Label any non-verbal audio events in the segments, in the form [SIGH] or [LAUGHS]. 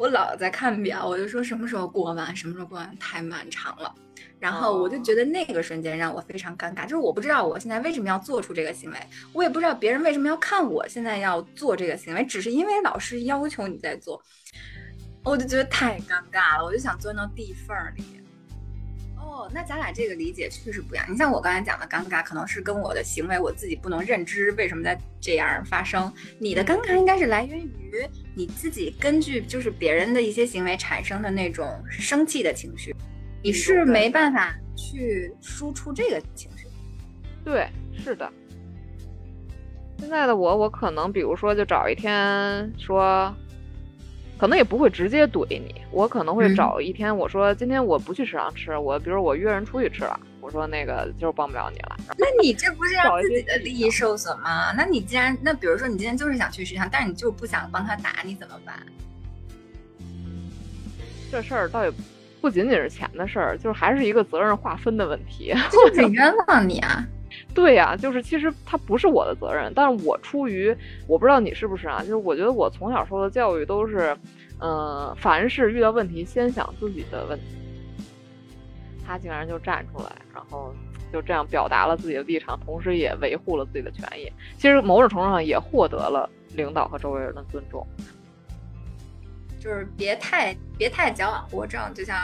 我老在看表，我就说什么时候过完，什么时候过完，太漫长了。然后我就觉得那个瞬间让我非常尴尬，就是我不知道我现在为什么要做出这个行为，我也不知道别人为什么要看我现在要做这个行为，只是因为老师要求你在做，我就觉得太尴尬了，我就想钻到地缝里。哦，那咱俩这个理解确实不一样。你像我刚才讲的尴尬，可能是跟我的行为我自己不能认知为什么在这样发生，你的尴尬应该是来源于你自己根据就是别人的一些行为产生的那种生气的情绪。你是没办法去输出这个情绪，对，是的。现在的我，我可能比如说就找一天说，可能也不会直接怼你，我可能会找一天，我说今天我不去食堂吃，我比如我约人出去吃了，我说那个就是帮不了你了。那你这不是让自己的利益受损吗？那你既然那比如说你今天就是想去食堂，但是你就不想帮他打，你怎么办？这事儿倒也。不仅仅是钱的事儿，就是还是一个责任划分的问题。[LAUGHS] 就是冤枉你啊！对呀，就是其实他不是我的责任，但是我出于我不知道你是不是啊，就是我觉得我从小受的教育都是，嗯，凡是遇到问题先想自己的问题。他竟然就站出来，然后就这样表达了自己的立场，同时也维护了自己的权益。其实某种程度上也获得了领导和周围人的尊重。就是别太别太矫枉过正，就像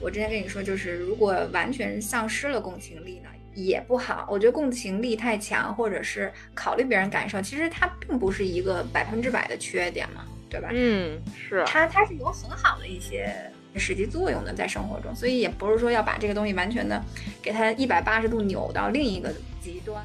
我之前跟你说，就是如果完全丧失了共情力呢，也不好。我觉得共情力太强，或者是考虑别人感受，其实它并不是一个百分之百的缺点嘛，对吧？嗯，是。它它是有很好的一些实际作用的，在生活中，所以也不是说要把这个东西完全的给它一百八十度扭到另一个极端。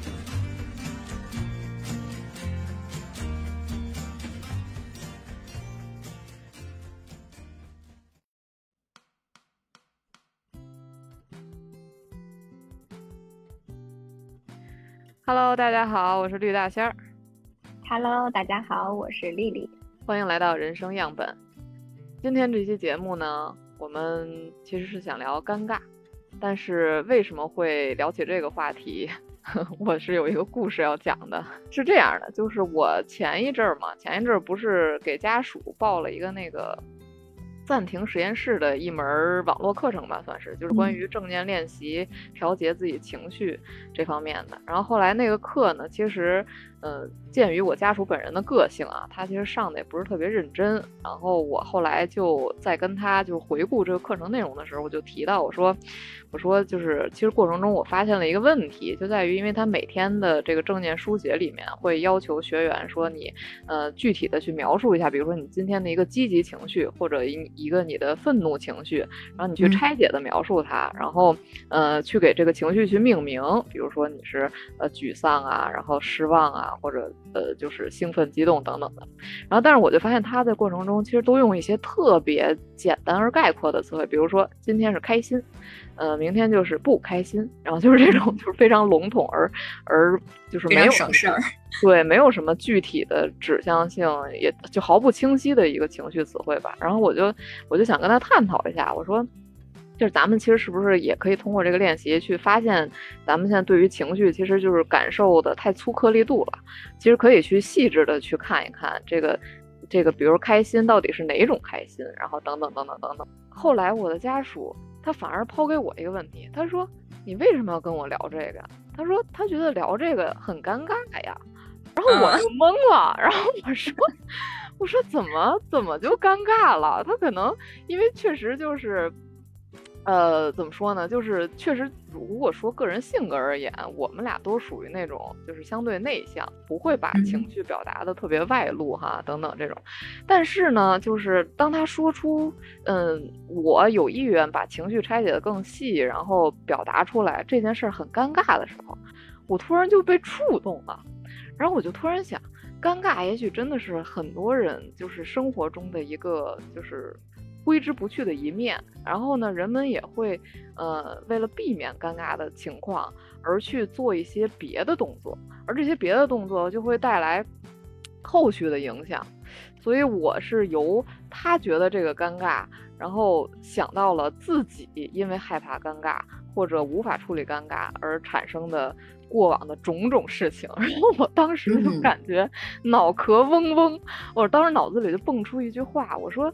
Hello，大家好，我是绿大仙儿。Hello，大家好，我是丽丽。欢迎来到人生样本。今天这期节目呢，我们其实是想聊尴尬，但是为什么会聊起这个话题？[LAUGHS] 我是有一个故事要讲的。是这样的，就是我前一阵儿嘛，前一阵儿不是给家属报了一个那个。暂停实验室的一门网络课程吧，算是就是关于正念练习、调节自己情绪这方面的。然后后来那个课呢，其实。嗯，鉴于我家属本人的个性啊，他其实上的也不是特别认真。然后我后来就在跟他就是回顾这个课程内容的时候，我就提到我说，我说就是其实过程中我发现了一个问题，就在于因为他每天的这个正念书写里面会要求学员说你呃具体的去描述一下，比如说你今天的一个积极情绪或者一一个你的愤怒情绪，然后你去拆解的描述它，然后呃去给这个情绪去命名，比如说你是呃沮丧啊，然后失望啊。或者呃，就是兴奋、激动等等的，然后但是我就发现他在过程中其实都用一些特别简单而概括的词汇，比如说今天是开心，呃，明天就是不开心，然后就是这种 [LAUGHS] 就是非常笼统而而就是没有省事儿，对，没有什么具体的指向性，也就毫不清晰的一个情绪词汇吧。然后我就我就想跟他探讨一下，我说。就是咱们其实是不是也可以通过这个练习去发现，咱们现在对于情绪其实就是感受的太粗颗粒度了。其实可以去细致的去看一看这个，这个比如开心到底是哪种开心，然后等等等等等等。后来我的家属他反而抛给我一个问题，他说：“你为什么要跟我聊这个？”他说他觉得聊这个很尴尬呀。然后我就懵了，然后我说：“我说怎么怎么就尴尬了？他可能因为确实就是。”呃，怎么说呢？就是确实，如果说个人性格而言，我们俩都属于那种就是相对内向，不会把情绪表达的特别外露哈，等等这种。但是呢，就是当他说出嗯，我有意愿把情绪拆解的更细，然后表达出来这件事很尴尬的时候，我突然就被触动了。然后我就突然想，尴尬也许真的是很多人就是生活中的一个就是挥之不去的一面。然后呢，人们也会呃为了避免尴尬的情况而去做一些别的动作，而这些别的动作就会带来后续的影响。所以我是由他觉得这个尴尬，然后想到了自己因为害怕尴尬或者无法处理尴尬而产生的过往的种种事情，[LAUGHS] 然后我当时就嗯感觉脑壳嗡嗡，我当时脑子里就蹦出一句话，我说。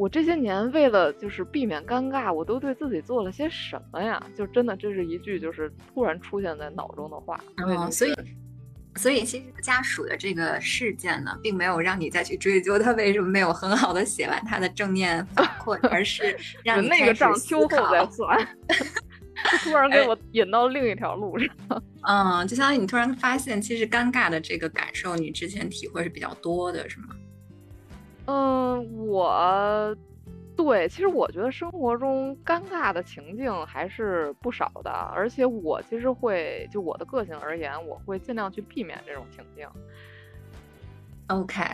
我这些年为了就是避免尴尬，我都对自己做了些什么呀？就真的这是一句就是突然出现在脑中的话。嗯哦，所以所以其实家属的这个事件呢，并没有让你再去追究他为什么没有很好的写完他的正面反馈，而是 [LAUGHS] 让你那个账秋后再算，[LAUGHS] 就突然给我引到另一条路上。[LAUGHS] 嗯，就相当于你突然发现，其实尴尬的这个感受，你之前体会是比较多的，是吗？嗯，我对，其实我觉得生活中尴尬的情境还是不少的，而且我其实会就我的个性而言，我会尽量去避免这种情境。OK，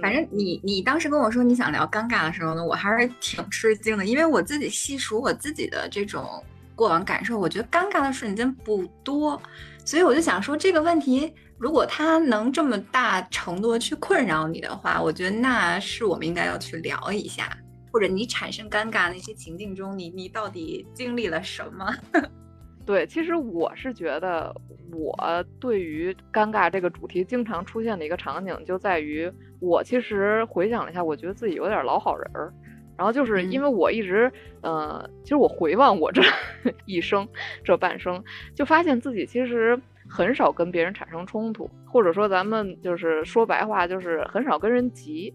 反正你你当时跟我说你想聊尴尬的时候呢，我还是挺吃惊的，因为我自己细数我自己的这种过往感受，我觉得尴尬的瞬间不多，所以我就想说这个问题，如果它能这么大程度地去困扰你的话，我觉得那是我们应该要去聊一下，或者你产生尴尬那些情境中，你你到底经历了什么？[LAUGHS] 对，其实我是觉得，我对于尴尬这个主题经常出现的一个场景，就在于我其实回想了一下，我觉得自己有点老好人儿。然后就是因为我一直，呃，其实我回望我这 [LAUGHS] 一生这半生，就发现自己其实很少跟别人产生冲突，或者说咱们就是说白话，就是很少跟人急。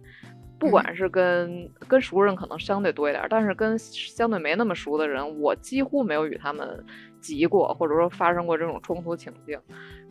不管是跟跟熟人可能相对多一点，但是跟相对没那么熟的人，我几乎没有与他们急过，或者说发生过这种冲突情境。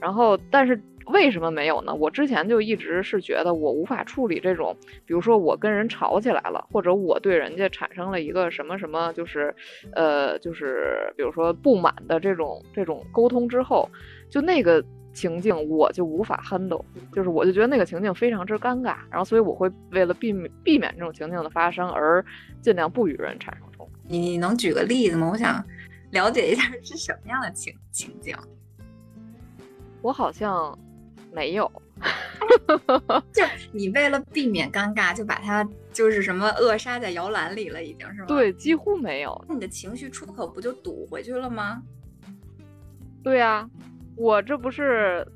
然后，但是为什么没有呢？我之前就一直是觉得我无法处理这种，比如说我跟人吵起来了，或者我对人家产生了一个什么什么，就是呃，就是比如说不满的这种这种沟通之后，就那个。情境我就无法 handle，就是我就觉得那个情境非常之尴尬，然后所以我会为了避免避免这种情境的发生而尽量不与人产生冲突。你你能举个例子吗？我想了解一下是什么样的情情景。我好像没有，[LAUGHS] 就你为了避免尴尬，就把它就是什么扼杀在摇篮里了，已经是吗？对，几乎没有。那你的情绪出口不就堵回去了吗？对呀、啊，我这不是，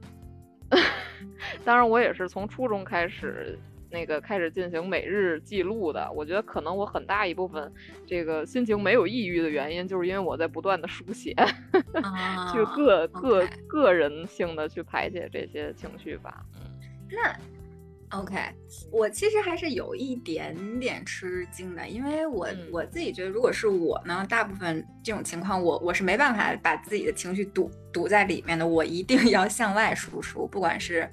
[LAUGHS] 当然我也是从初中开始。那个开始进行每日记录的，我觉得可能我很大一部分这个心情没有抑郁的原因，就是因为我在不断的书写，啊、[LAUGHS] 去个个.个人性的去排解这些情绪吧。嗯，那 OK，我其实还是有一点点吃惊的，因为我、嗯、我自己觉得，如果是我呢，大部分这种情况，我我是没办法把自己的情绪堵堵在里面的，我一定 [LAUGHS] 要向外输出，不管是。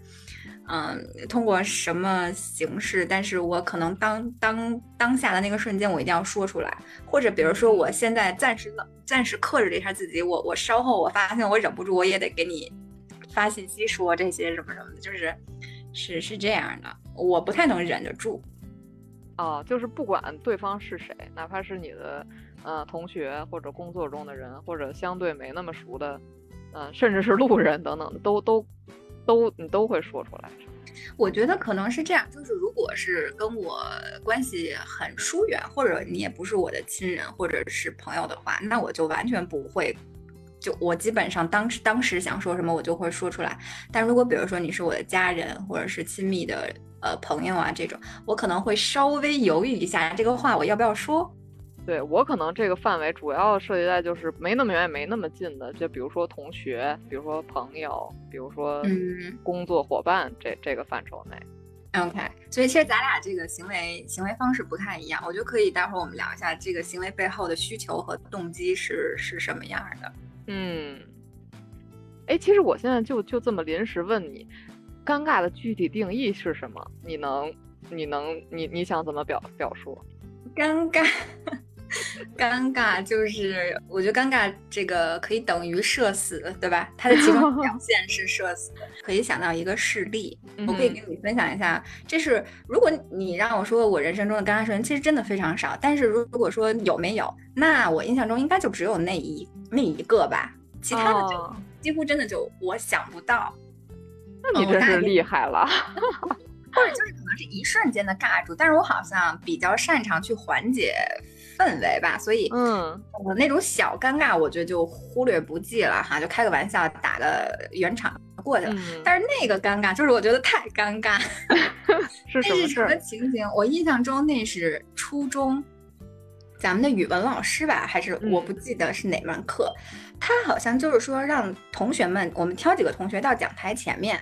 嗯，通过什么形式？但是我可能当当当下的那个瞬间，我一定要说出来，或者比如说我现在暂时冷，暂时克制了一下自己，我我稍后我发现我忍不住，我也得给你发信息说这些什么什么的，就是是是这样的，我不太能忍得住。哦，就是不管对方是谁，哪怕是你的呃同学或者工作中的人，或者相对没那么熟的，嗯、呃，甚至是路人等等，都都。都你都会说出来，我觉得可能是这样，就是如果是跟我关系很疏远，或者你也不是我的亲人或者是朋友的话，那我就完全不会，就我基本上当时当时想说什么我就会说出来。但如果比如说你是我的家人或者是亲密的呃朋友啊这种，我可能会稍微犹豫一下，这个话我要不要说。对我可能这个范围主要涉及在就是没那么远也没那么近的，就比如说同学，比如说朋友，比如说嗯工作伙伴这这个范畴内。OK，所以其实咱俩这个行为行为方式不太一样，我觉得可以待会儿我们聊一下这个行为背后的需求和动机是是什么样的。嗯，哎，其实我现在就就这么临时问你，尴尬的具体定义是什么？你能你能你你想怎么表表述？尴尬，[LAUGHS] 尴尬就是，我觉得尴尬这个可以等于社死，对吧？它的其中表现是社死。可以想到一个事例，我可以跟你分享一下。这是如果你让我说我人生中的尴尬瞬间，其实真的非常少。但是如果说有没有，那我印象中应该就只有那一那一个吧，其他的就哦几乎真的就我想不到。那你真是厉害了。[LAUGHS] 或者就是可能是一瞬间的尬住，但是我好像比较擅长去缓解氛围吧，所以嗯，我那种小尴尬，我觉得就忽略不计了哈，就开个玩笑，打个圆场过去了。嗯但是那个尴尬，就是我觉得太尴尬。[LAUGHS] 是什么事那是什么？情形？我印象中那是初中，咱们的语文老师吧，还是嗯我不记得是哪门课，他好像就是说让同学们，我们挑几个同学到讲台前面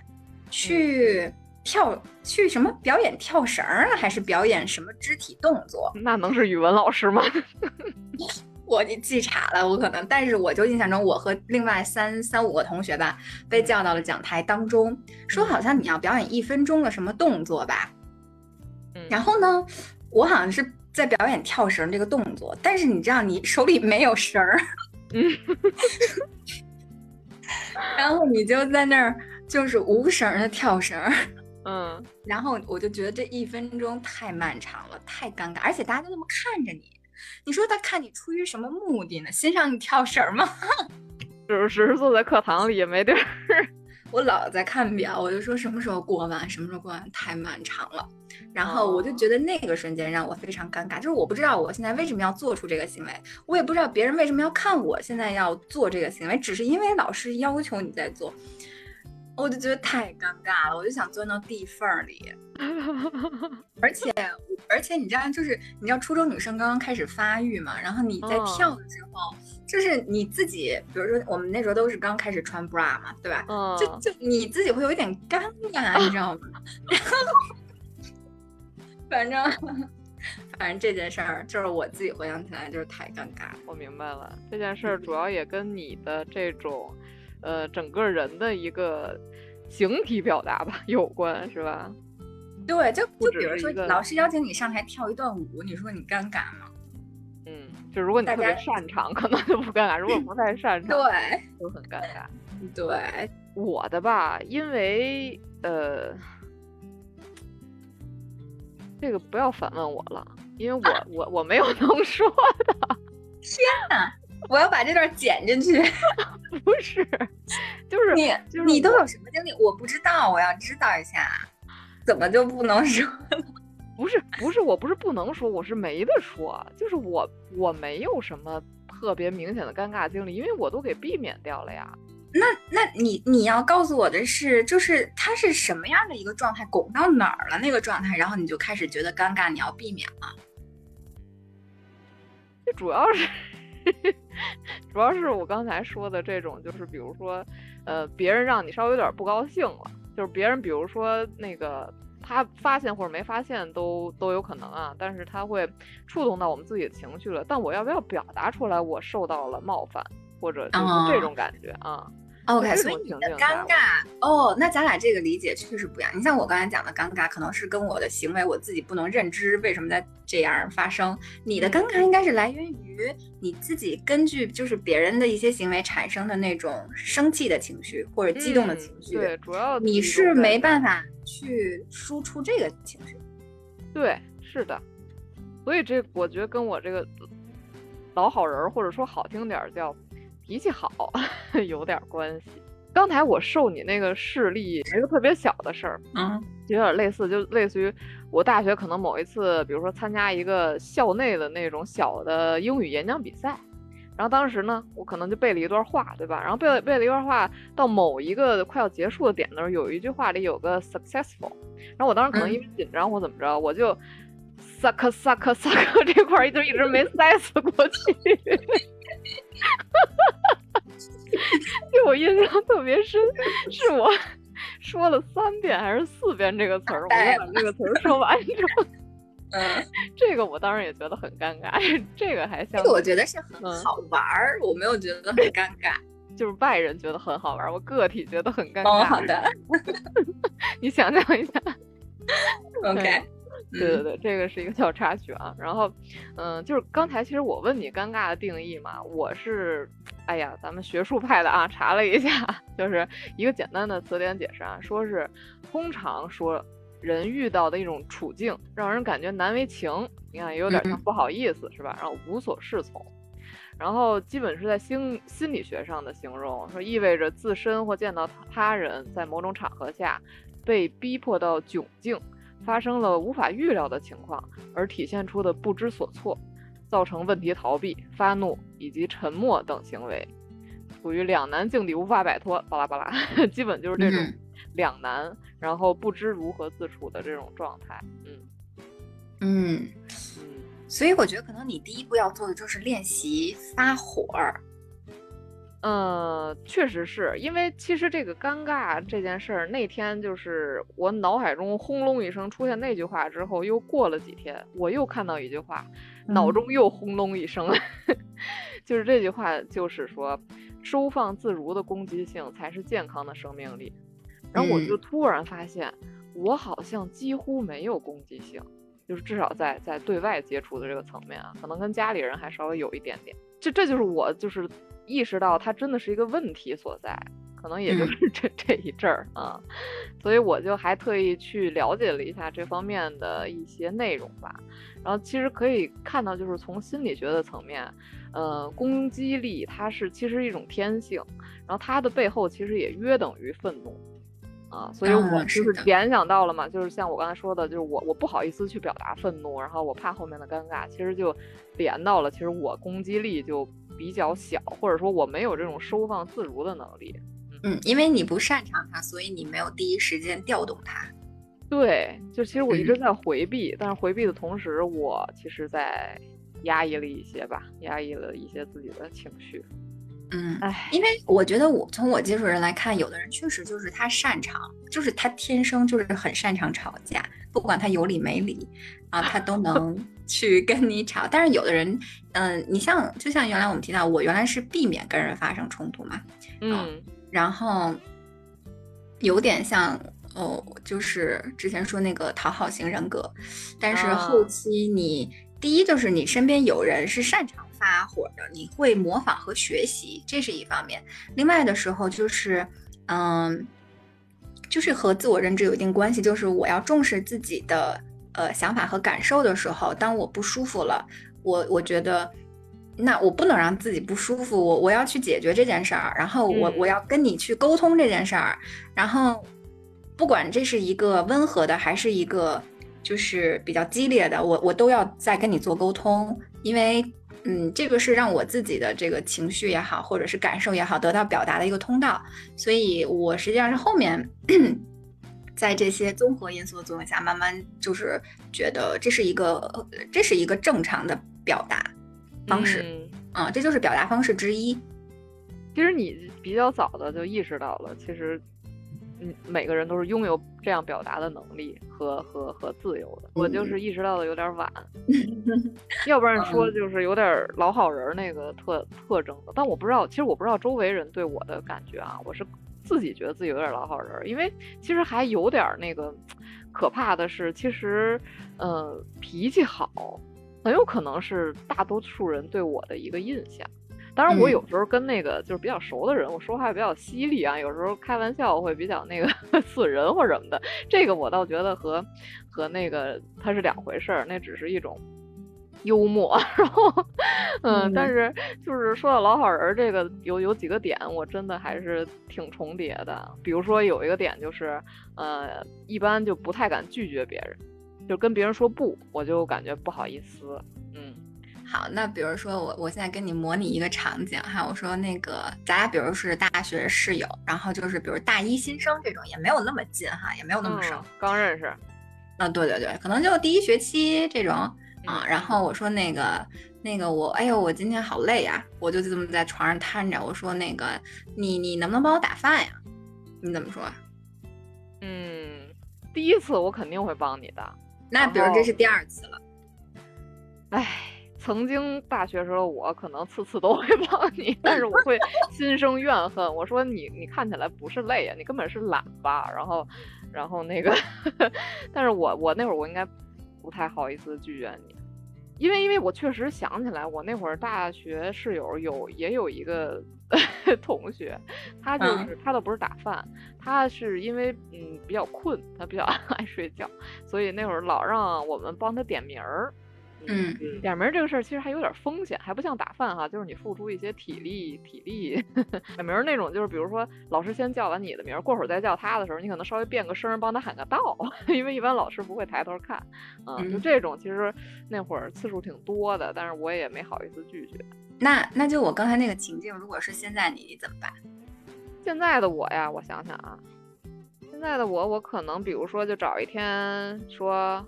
去跳，去什么表演跳绳儿啊，还是表演什么肢体动作？那能是语文老师吗？[LAUGHS] 我就记岔了，我可能，但是我就印象中，我和另外三三五个同学吧，被叫到了讲台当中，说好像你要表演一分钟的什么动作吧。嗯然后呢，我好像是在表演跳绳这个动作，但是你知道，你手里没有绳儿，嗯 [LAUGHS] 然后你就在那儿就是无绳儿的跳绳儿。嗯，[LAUGHS] 然后我就觉得这一分钟太漫长了，太尴尬，而且大家都那么看着你，你说他看你出于什么目的呢？欣赏你跳绳儿吗？只 [LAUGHS] 只是坐在课堂里也没地儿。我老在看表，我就说什么时候过完，什么时候过完，太漫长了。然后我就觉得那个瞬间让我非常尴尬，就是我不知道我现在为什么要做出这个行为，我也不知道别人为什么要看我现在要做这个行为，只是因为老师要求你在做，我就觉得太尴尬了，我就想钻到地缝儿里。[LAUGHS] 而且而且你知道，就是你知道初中女生刚刚开始发育嘛，然后你在哦跳的时候，就是你自己，比如说我们那时候都是刚开始穿 bra 嘛，对吧？嗯，就就你自己会有一点尴尬，你知道吗？[LAUGHS] 然后反正反正这件事儿，就是我自己回想起来就是太尴尬了。我明白了，这件事儿主要也跟你的这种，呃，整个人的一个形体表达吧 [LAUGHS] 有关，是吧？对，就就比如说老师邀请你上台跳一段舞，你说你尴尬吗？嗯，就如果你特别擅长，可能就不尴尬；如果不太擅 [LAUGHS] 长，对就很尴尬。对，我的吧，因为呃，这个不要反问我了，因为我我我没有 [LAUGHS] 能说的，我要把这段剪进去。[LAUGHS] 不是，就是你就是你都有什么经历？我不知道，我要知道一下。怎么就不能说？[LAUGHS] 不是不是，我不是不能说，我是没得说，就是我我没有什么特别明显的尴尬经历，因为我都给避免掉了呀。那那你你要告诉我的是，就是他是什么样的一个状态，拱到哪儿了那个状态，然后你就开始觉得尴尬，你要避免了。这主要是 [LAUGHS] 主要是我刚才说的这种，就是比如说，呃，别人让你稍微有点不高兴了，就是别人比如说那个他发现或者没发现都都有可能啊，但是他会触动到我们自己的情绪了。但我要不要表达出来我受到了冒犯，或者就是这哦种感觉啊？OK，所以你的尴尬哦，那咱俩这个理解确实不一样。你像我刚才讲的尴尬，可能是跟我的行为我自己不能认知为什么在这样发生。你的尴尬应该是来源于你自己根据就是别人的一些行为产生的那种生气的情绪或者激动的嗯情绪，对，主要你是没办法去输出这个情绪。对，是的，所以这我觉得跟我这个老好人儿，或者说好听点儿叫脾气好，[LAUGHS] 有点儿关系。刚才我受你那个事例，一个特别小的事儿，嗯就有点类似，就类似于我大学可能某一次，比如说参加一个校内的那种小的英语演讲比赛，然后当时呢，我可能就背了一段话，对吧？然后背了背了一段话，到某一个快要结束的点的时候，有一句话里有个 successful，然后我当时可能因为紧张或怎么着，我就 suck suck suck 这块儿就一直没塞死过去。[LAUGHS] 对我印象特别深，是我说了三遍还是四遍这个词儿，我才把这个词儿说完整。嗯，[LAUGHS] 这个我当然也觉得很尴尬，这个还像这个我觉得是很嗯好玩儿，我没有觉得很尴尬。[LAUGHS] 就是外人觉得很好玩，我个体觉得很尴哦，尬。好的你想象一下，，OK。对对对，这个是一个小插曲啊。然后，嗯，就是刚才其实我问你尴尬的定义嘛，我是，哎呀，咱们学术派的啊，查了一下，就是一个简单的词典解释啊，说是通常说人遇到的一种处境，让人感觉难为情，你看也有点像不好意思是吧？然后无所适从。然后基本是在心心理学上的形容，说意味着自身或见到他人在某种场合下被逼迫到窘境，发生了无法预料的情况，而体现出的不知所措，造成问题逃避、发怒以及沉默等行为，处于两难境地无法摆脱，巴拉巴拉，[LAUGHS] 基本就是这种两难，然后不知如何自处的这种状态。嗯嗯。所以我觉得可能你第一步要做的就是练习发火儿。嗯，确实是因为其实这个尴尬这件事儿，那天就是我脑海中轰隆一声出现那句话之后，又过了几天，我又看到一句话，脑中又轰隆一声，[LAUGHS] 就是这句话，就是说收放自如的攻击性才是健康的生命力。然后我就突然发现，我好像几乎没有攻击性。就是至少在在对外接触的这个层面啊，可能跟家里人还稍微有一点点。这这就是我就是意识到它真的是一个问题所在，可能也就是这这一阵儿啊，所以我就还特意去了解了一下这方面的一些内容吧。然后其实可以看到，就是从心理学的层面，呃，攻击力它是其实一种天性，然后它的背后其实也约等于愤怒。啊，所以我就是联想到了嘛，就是像我刚才说的，就是我我不好意思去表达愤怒，然后我怕后面的尴尬，其实就连到了，其实我攻击力就比较小，或者说我没有这种收放自如的能力。嗯，因为你不擅长它，所以你没有第一时间调动它。对，就其实我一直在回避，但是回避的同时，我其实在压抑了一些吧，压抑了一些自己的情绪。嗯，哎，因为我觉得我从我接触人来看，有的人确实就是他擅长，就是他天生就是很擅长吵架，不管他有理没理啊，他都能 [LAUGHS] 去跟你吵。但是有的人，嗯，你像就像原来我们提到，我原来是避免跟人发生冲突嘛，嗯，然后有点像哦，就是之前说那个讨好型人格，但是后期你第一就是你身边有人是擅长。发火的，你会模仿和学习，这是一方面。另外的时候就是，嗯，就是和自我认知有一定关系。就是我要重视自己的呃想法和感受的时候，当我不舒服了，我我觉得，那我不能让自己不舒服，我我要去解决这件事儿，然后我我要跟你去沟通这件事儿，然后不管这是一个温和的，还是一个就是比较激烈的，我我都要再跟你做沟通，因为。嗯，这个是让我自己的这个情绪也好，或者是感受也好，得到表达的一个通道。所以我实际上是后面，在这些综合因素的作用下，慢慢就是觉得这是一个，这是一个正常的表达方式。嗯，这就是表达方式之一。其实你比较早的就意识到了，其实。每个人都是拥有这样表达的能力和和和自由的，我就是意识到的有点晚，[LAUGHS] 要不然说就是有点老好人那个特特征的。但我不知道，其实我不知道周围人对我的感觉啊，我是自己觉得自己有点老好人，因为其实还有点那个可怕的是，其实呃脾气好，很有可能是大多数人对我的一个印象。当然，我有时候跟那个就是比较熟的人，我说话比较犀利啊，有时候开玩笑会比较那个 [LAUGHS] 损人或什么的。这个我倒觉得和和那个它是两回事儿，那只是一种幽默。[LAUGHS] 然后，嗯，但是就是说到老好人这个，有有几个点我真的还是挺重叠的。比如说有一个点就是，呃，一般就不太敢拒绝别人，就跟别人说不，我就感觉不好意思。嗯。好，那比如说我我现在跟你模拟一个场景哈，我说那个咱俩比如是大学室友，然后就是比如大一新生这种也没有那么近哈，也没有那么熟，刚认识。啊，对对对，可能就第一学期这种啊。然后我说那个那个我，哎呦我今天好累呀，我就这么在床上瘫着。我说那个你你能不能帮我打饭呀？你怎么说？嗯，第一次我肯定会帮你的。那比如这是第二次了，哎。曾经大学时候，我可能次次都会 [LAUGHS] 帮你，但是我会心生怨恨。我说你，你看起来不是累啊，你根本是懒吧？然后，然后那个，[LAUGHS] 但是我我那会儿我应该不太好意思拒绝你。因为因为我确实想起来，我那会儿大学室友有也有一个 [LAUGHS] 同学，他就是他倒不是打饭，他是因为嗯比较困，他比较爱睡觉，所以那会儿老让我们帮他点名儿。嗯，点名这个事儿其实还有点风险，还不像打饭哈，就是你付出一些体力，体力 [LAUGHS] 点名那种，就是比如说老师先叫完你的名，过会儿再叫他的时候，你可能稍微变个声，帮他喊个到，[LAUGHS] 因为一般老师不会抬头看，嗯，就这种其实那会儿次数挺多的，但是我也没好意思拒绝。那那就我刚才那个情境，如果是现在你怎么办？现在的我呀，我想想啊，现在的我，我可能比如说就找一天说。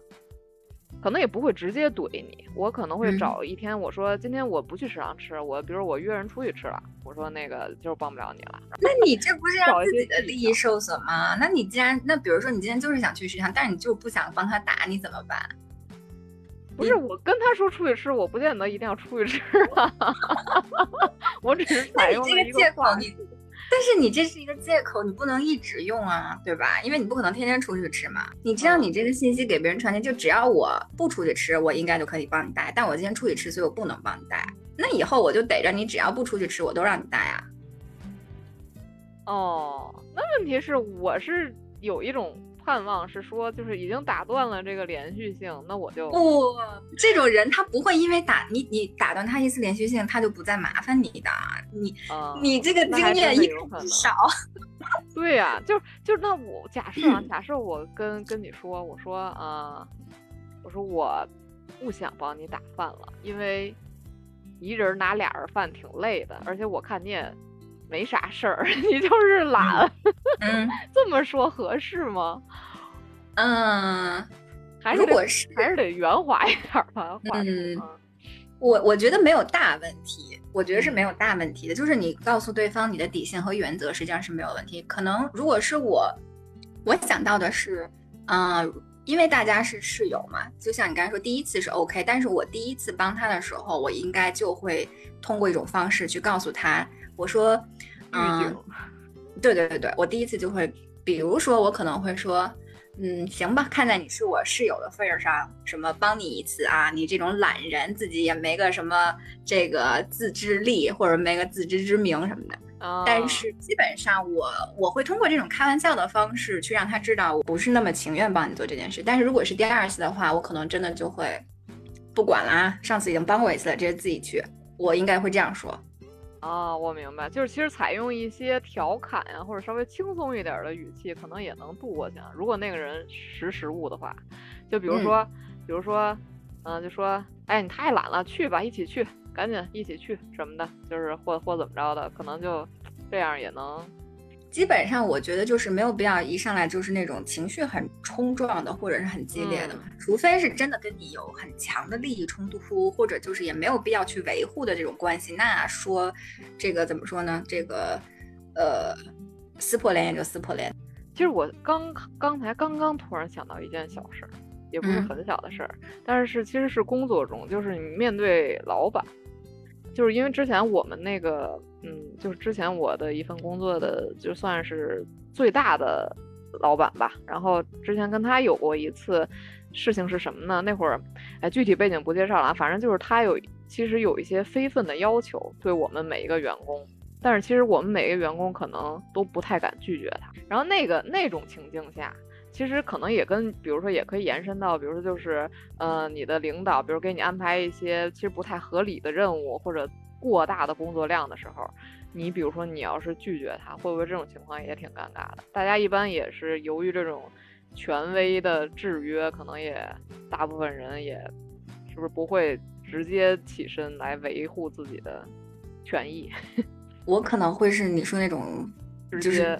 可能也不会直接怼你，我可能会找一天，我说今天我不去食堂吃，我比如我约人出去吃了，我说那个就是帮不了你了。那你这不是让自己的利益受损吗？那你既然那比如说你今天就是想去食堂，但是你就不想帮他打，你怎么办？不是我跟他说出去吃，我不见得一定要出去吃啊，[LAUGHS] 我只是采用了一个借口。但是你这是一个借口，你不能一直用啊，对吧？因为你不可能天天出去吃嘛。你知道你这个信息给别人传递，就只要我不出去吃，我应该就可以帮你带。但我今天出去吃，所以我不能帮你带。那以后我就逮着你，只要不出去吃，我都让你带啊。哦，那问题是我是有一种。盼望是说，就是已经打断了这个连续性，那我就不这种人，他不会因为打你，你打断他一次连续性，他就不再麻烦你的。你你这个经验一少。对呀，就就那我假设啊，假设我跟跟你说，我说啊，我说我不想帮你打饭了，因为一人拿俩人饭挺累的，而且我看你也没啥事儿，[LAUGHS] 你就是懒。[LAUGHS] 嗯，这么说合适吗？嗯，还是得还是得圆滑一点吧。[LAUGHS] 嗯，我我觉得没有大问题，我觉得是没有大问题的。就是你告诉对方你的底线和原则，实际上是没有问题。可能如果是我，我想到的是，嗯，因为大家是室友嘛，就像你刚才说，第一次是 OK，但是我第一次帮他的时候，我应该就会通过一种方式去告诉他，我说，嗯。对对对对，我第一次就会，比如说我可能会说，嗯，行吧，看在你是我室友的份儿上，什么帮你一次啊，你这种懒人自己也没个什么这个自制力或者没个自知之明什么的。但是基本上我我会通过这种开玩笑的方式去让他知道我不是那么情愿帮你做这件事。但是如果是第二次的话，我可能真的就会不管了啊，上次已经帮过一次了，直接自己去。我应该会这样说。哦，我明白，就是其实采用一些调侃啊，或者稍微轻松一点的语气，可能也能度过去。如果那个人识时务的话，就比如说，比如说，嗯，就说，哎，你太懒了，去吧，一起去，赶紧一起去什么的，就是或或怎么着的，可能就这样也能。基本上，我觉得就是没有必要一上来就是那种情绪很冲撞的，或者是很激烈的嘛。除非是真的跟你有很强的利益冲突，或者就是也没有必要去维护的这种关系。那说这个怎么说呢？这个呃，撕破脸也就撕破脸。其实我刚刚才刚刚突然想到一件小事儿，也不是很小的事儿，但是其实是工作中，就是你面对老板。就是因为之前我们那个，嗯，就是之前我的一份工作的，就算是最大的老板吧。然后之前跟他有过一次事情是什么呢？那会儿，哎，具体背景不介绍了，反正就是他有其实有一些非分的要求对我们每一个员工，但是其实我们每一个员工可能都不太敢拒绝他。然后那个那种情境下。其实可能也跟，比如说也可以延伸到，比如说就是，呃，你的领导，比如给你安排一些其实不太合理的任务或者过大的工作量的时候，你比如说你要是拒绝他，会不会这种情况也挺尴尬的？大家一般也是由于这种权威的制约，可能也大部分人也是不是不会直接起身来维护自己的权益？[LAUGHS] 我可能会是你说那种直接。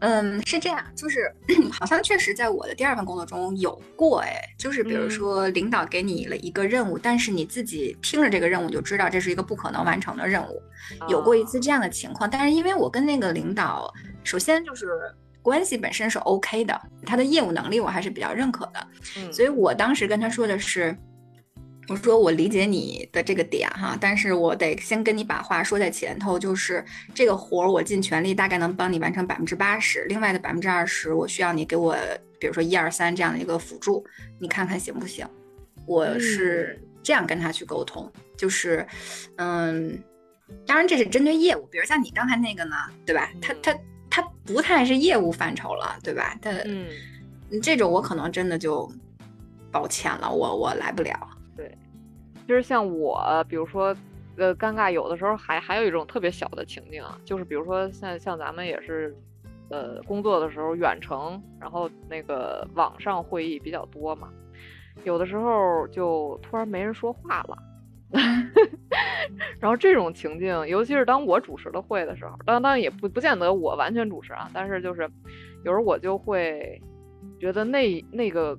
嗯，是这样，就是 [CLEARS THROAT] 好像确实在我的第二份工作中有过，哎，就是比如说领导给你了一个任务，但是你自己听着这个任务就知道这是一个不可能完成的任务，有过一次这样的情况。但是因为我跟那个领导，首先就是关系本身是 OK 的，他的业务能力我还是比较认可的，所以我当时跟他说的是，我说我理解你的这个点哈，但是我得先跟你把话说在前头，就是这个活儿我尽全力大概能帮你完成百分之八十，另外的百分之二十我需要你给我，比如说一二三这样的一个辅助，你看看行不行？我是这样跟他去沟通，就是，嗯，当然这是针对业务，比如像你刚才那个呢，对吧？他他他不太是业务范畴了，对吧？他嗯，这种我可能真的就抱歉了，我我来不了。其实像我，比如说，呃，尴尬有的时候还还有一种特别小的情境啊，就是比如说像像咱们也是，呃，工作的时候远程，然后那个网上会议比较多嘛，有的时候就突然没人说话了。[LAUGHS] 然后这种情境，尤其是当我主持的会的时候，当当然也不不见得我完全主持啊，但是就是有时候我就会觉得那那个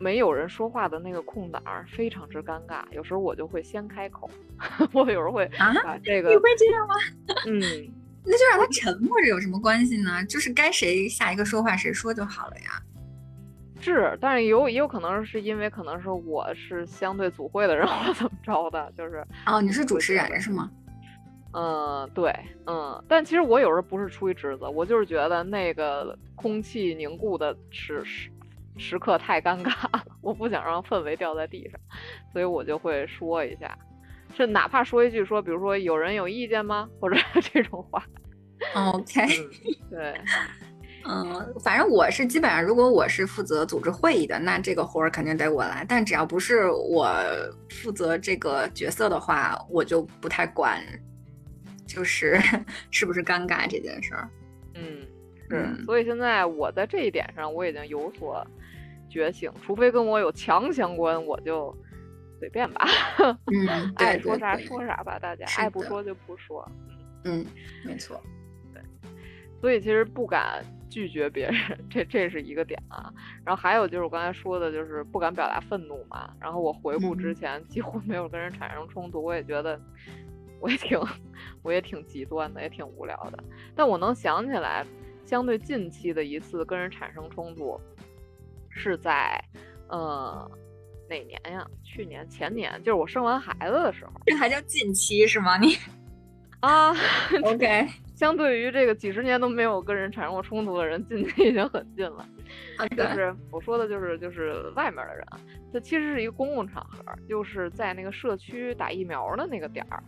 没有人说话的那个空档儿非常之尴尬，有时候我就会先开口，[LAUGHS] 我有时候会啊把这个你会这样吗？[LAUGHS] 嗯，[LAUGHS] 那就让他沉默着有什么关系呢？就是该谁下一个说话谁说就好了呀。是，但是有也有可能是因为可能是我是相对组会的人，或者怎么着的，就是哦，你是主持人是吗？嗯，对，嗯，但其实我有时候不是出于职责，我就是觉得那个空气凝固的时时时刻太尴尬了，[LAUGHS] 我不想让氛围掉在地上，所以我就会说一下，是哪怕说一句说，比如说有人有意见吗，或者 [LAUGHS] 这种话，OK，嗯，[LAUGHS] 对，嗯，反正我是基本上，如果我是负责组织会议的，那这个活儿肯定得我来。但只要不是我负责这个角色的话，我就不太管，就是是不是尴尬这件事儿。嗯，是，嗯。所以现在我在这一点上我已经有所觉醒，除非跟我有强相关，我就随便吧，爱说啥，说啥吧，大家爱不说就不说。嗯，没错。对所以其实不敢拒绝别人，[LAUGHS] 这这是一个点啊。然后还有就是我刚才说的，就是不敢表达愤怒嘛。然后我回顾之嗯前几乎没有跟人产生冲突，我也觉得我也挺我也挺极端的，也挺无聊的。但我能想起来，相对近期的一次跟人产生冲突，是在呃哪年呀？去年、前年，就是我生完孩子的时候这还叫近期是吗？你 [LAUGHS] 啊。[LAUGHS] OK？相对于这个几十年都没有跟人产生过冲突的人，近期已经很近了。好就。是我说的，就是就是外面的人，这其实是一个公共场合，就是在那个社区打疫苗的那个点儿。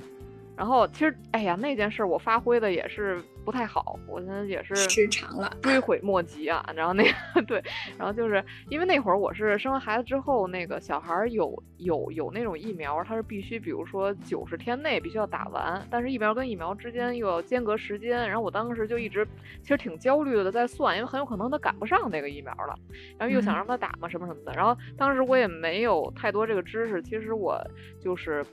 然后其实，哎呀，那件事儿我发挥的也是不太好，我现在也是失常了。追悔莫及啊。然后那个 [LAUGHS] 对，然后就是因为那会儿我是生完孩子之后，那个小孩儿有有有那种疫苗，他是必须，比如说九十天内必须要打完，但是疫苗跟疫苗之间又要间隔时间。然后我当时就一直其实挺焦虑的，在算，因为很有可能他赶不上那个疫苗了，然后又想嗯让他打嘛什么什么的。然后当时我也没有太多这个知识，其实我就是。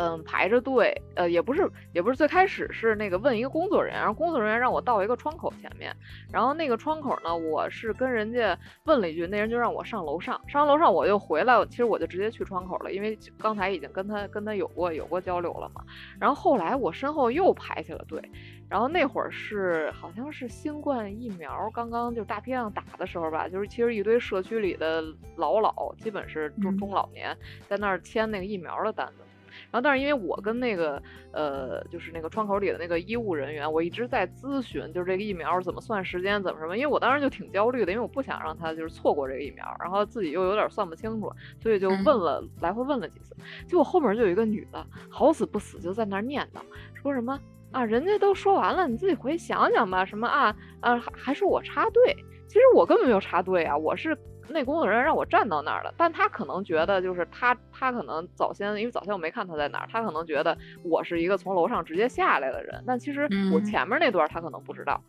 嗯，排着队，呃，也不是，也不是最开始是那个问一个工作人员，然后工作人员让我到一个窗口前面，然后那个窗口呢，我是跟人家问了一句，那人就让我上楼上，上完楼上我就回来，其实我就直接去窗口了，因为刚才已经跟他跟他有过有过交流了嘛。然后后来我身后又排起了队，然后那会儿是好像是新冠疫苗刚刚就大批量打的时候吧，就是其实一堆社区里的老老，基本是中嗯中老年，在那儿签那个疫苗的单子。然后，但是因为我跟那个呃，就是那个窗口里的那个医务人员，我一直在咨询，就是这个疫苗怎么算时间，怎么什么，因为我当时就挺焦虑的，因为我不想让他就是错过这个疫苗，然后自己又有点算不清楚，所以就嗯问了、来回问了几次，结果后面就有一个女的，好死不死就在那儿念叨，说什么啊，人家都说完了，你自己回去想想吧，什么啊啊，还还是我插队，其实我根本没有插队啊，我是。那工作人员让我站到那儿了，但他可能觉得就是他，他可能早先，因为早先我没看他在哪儿，他可能觉得我是一个从楼上直接下来的人，但其实我嗯。前面那段他可能不知道，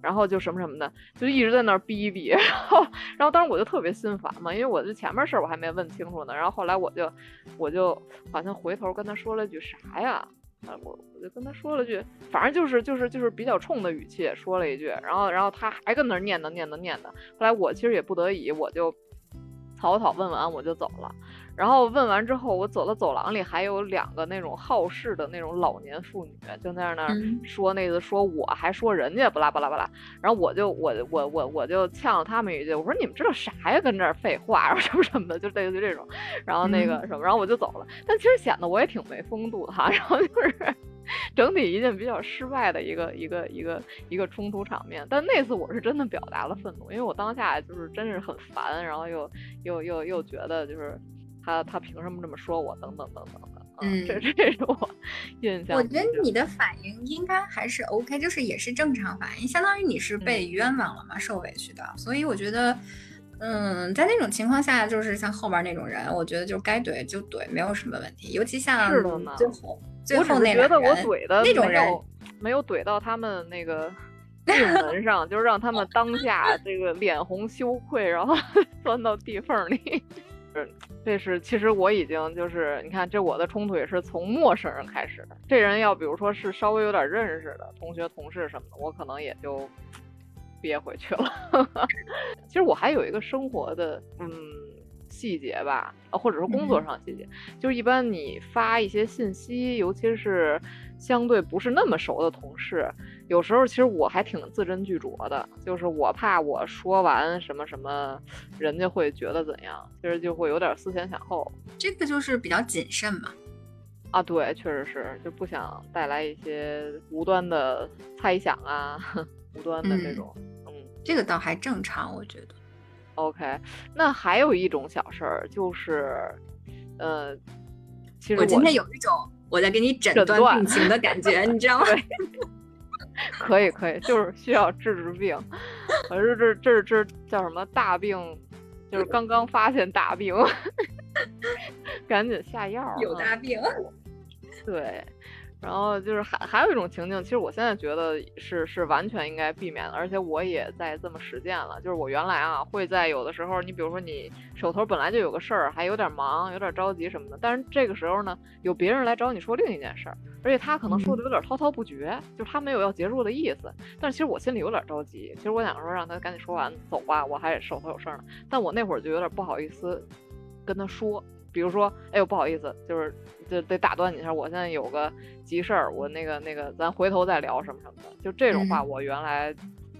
然后就什么什么的，就一直在那儿逼逼，[LAUGHS] 然后，然后当时我就特别心烦嘛，因为我这前面事儿我还没问清楚呢，然后后来我就，我就好像回头跟他说了句啥呀，我我就跟他说了句，反正就是就是就是比较冲的语气说了一句，然后然后他还跟那儿念叨念叨念叨。后来我其实也不得已，我就草草问完我就走了。然后问完之后，我走到走廊里，还有两个那种好事的那种老年妇女，就在那儿说那个说我还说人家巴拉巴拉巴拉，然后我就我我我我就呛了他们一句，我说你们知道啥呀？跟这儿废话，然 [LAUGHS] 后什么什么的，就类似于这种，然后那个什么，然后我就走了。但其实显得我也挺没风度的哈，[LAUGHS] 然后就是 [LAUGHS] 整体一件比较失败的一个一个一个一个冲突场面。但那次我是真的表达了愤怒，因为我当下就是真是很烦，然后又又又又觉得就是。他他凭什么这么说我？等等等等的，嗯，这这是我印象。我觉得你的反应应该还是 OK，就是也是正常反应，相当于你是被冤枉了嘛，受委屈的。所以我觉得，嗯，在那种情况下，就是像后边那种人，我觉得就该怼就怼，没有什么问题。尤其像最后最后那觉得我怼的那种人，没有怼到他们那个 [LAUGHS] 命门上，就是让他们 [LAUGHS] 当下这个脸红羞愧，然后 [LAUGHS] 钻到地缝里。这是其实我已经就是你看这我的冲突也是从陌生人开始的。这人要比如说是稍微有点认识的同学、同事什么的，我可能也就憋回去了。[LAUGHS] 其实我还有一个生活的嗯细节吧，或者说工作上细节，就是一般你发一些信息，尤其是相对不是那么熟的同事。有时候其实我还挺字斟句酌的，就是我怕我说完什么什么，人家会觉得怎样，其实就会有点思前想后。这个就是比较谨慎嘛。啊，对，确实是，就不想带来一些无端的猜想啊，[LAUGHS] 无端的这种。嗯，这个倒还正常，我觉得。OK，那还有一种小事儿，就是，呃，其实我今天有一种我在给你诊断病情的感觉，你知道吗？[LAUGHS] 可以可以，就是需要治治病。我说这这这叫什么大病？就是刚刚发现大病，[LAUGHS] 赶紧下药。有大病。对。然后就是还还有一种情境，其实我现在觉得是是完全应该避免的，而且我也在这么实践了。就是我原来啊会在有的时候，你比如说你手头本来就有个事儿，还有点忙，有点着急什么的，但是这个时候呢，有别人来找你说另一件事儿，而且他可能说的有点滔滔不绝，就是他没有要结束的意思。但是其实我心里有点着急，其实我想说让他赶紧说完走吧，我还手头有事儿呢。但我那会儿就有点不好意思跟他说。比如说，哎呦，不好意思，就是就得打断你一下，我现在有个急事儿，我那个那个，咱回头再聊什么什么的，就这种话，我原来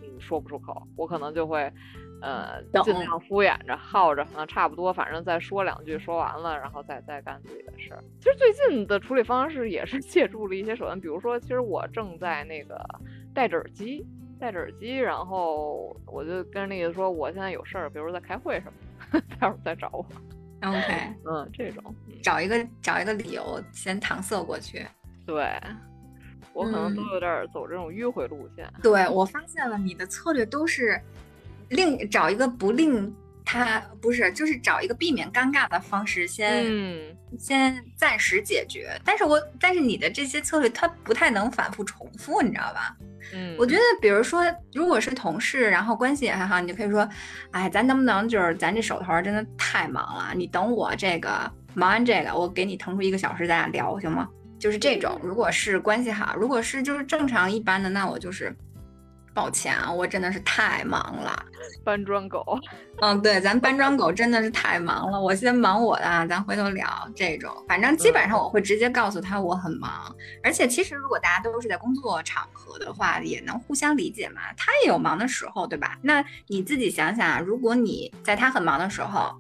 嗯说不出口，我可能就会呃尽量敷衍着耗着，啊差不多，反正再说两句，说完了，然后再再干自己的事儿。其实最近的处理方式也是借助了一些手段，比如说，其实我正在那个戴着耳机，戴着耳机，然后我就跟丽子说，我现在有事儿，比如在开会什么，[LAUGHS] 待会儿再找我。OK，嗯，这种找一个找一个理由先搪塞过去。对，我可能都有点走这种迂回路线。对，我发现了你的策略都是另找一个不令他不是，就是找一个避免尴尬的方式，先先暂时解决。但是我但是你的这些策略它不太能反复重复，你知道吧？嗯，我觉得，比如说，如果是同事，然后关系也还好，你就可以说，哎，咱能不能就是咱这手头真的太忙了，你等我这个忙完这个，我给你腾出一个小时，咱俩聊，行吗？就是这种。如果是关系好，如果是就是正常一般的，那我就是。抱歉啊，我真的是太忙了。搬砖狗，嗯，对，咱搬砖狗真的是太忙了。我先忙我的，咱回头聊这种。反正基本上我会直接告诉他我很忙。而且其实如果大家都是在工作场合的话，也能互相理解嘛。他也有忙的时候，对吧？那你自己想想啊，如果你在他很忙的时候，